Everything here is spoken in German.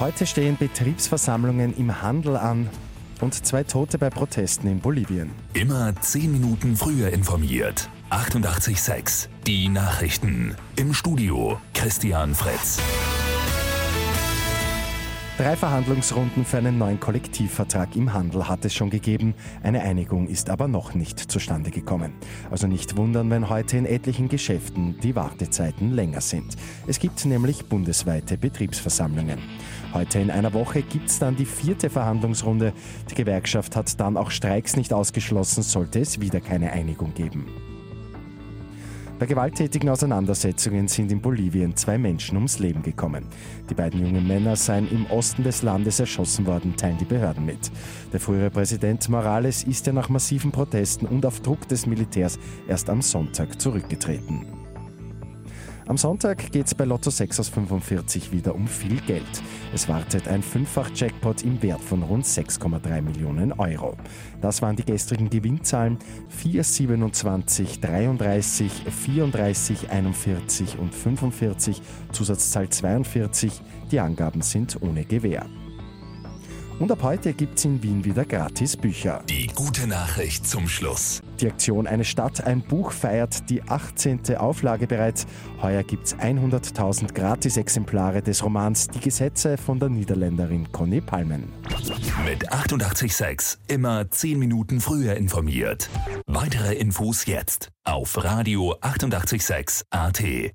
Heute stehen Betriebsversammlungen im Handel an und zwei Tote bei Protesten in Bolivien. Immer zehn Minuten früher informiert. 88.6 Die Nachrichten. Im Studio Christian Fritz. Drei Verhandlungsrunden für einen neuen Kollektivvertrag im Handel hat es schon gegeben. Eine Einigung ist aber noch nicht zustande gekommen. Also nicht wundern, wenn heute in etlichen Geschäften die Wartezeiten länger sind. Es gibt nämlich bundesweite Betriebsversammlungen. Heute in einer Woche gibt es dann die vierte Verhandlungsrunde. Die Gewerkschaft hat dann auch Streiks nicht ausgeschlossen, sollte es wieder keine Einigung geben. Bei gewalttätigen Auseinandersetzungen sind in Bolivien zwei Menschen ums Leben gekommen. Die beiden jungen Männer seien im Osten des Landes erschossen worden, teilen die Behörden mit. Der frühere Präsident Morales ist ja nach massiven Protesten und auf Druck des Militärs erst am Sonntag zurückgetreten. Am Sonntag geht es bei Lotto 6 aus 45 wieder um viel Geld. Es wartet ein Fünffach-Jackpot im Wert von rund 6,3 Millionen Euro. Das waren die gestrigen Gewinnzahlen 4, 27, 33, 34, 41 und 45, Zusatzzahl 42. Die Angaben sind ohne Gewähr. Und ab heute gibt es in Wien wieder gratis Bücher. Die gute Nachricht zum Schluss. Die Aktion Eine Stadt, ein Buch feiert die 18. Auflage bereits. Heuer gibt es 100.000 Gratisexemplare des Romans Die Gesetze von der Niederländerin Conny Palmen. Mit 88.6 immer 10 Minuten früher informiert. Weitere Infos jetzt auf Radio 88.6 AT.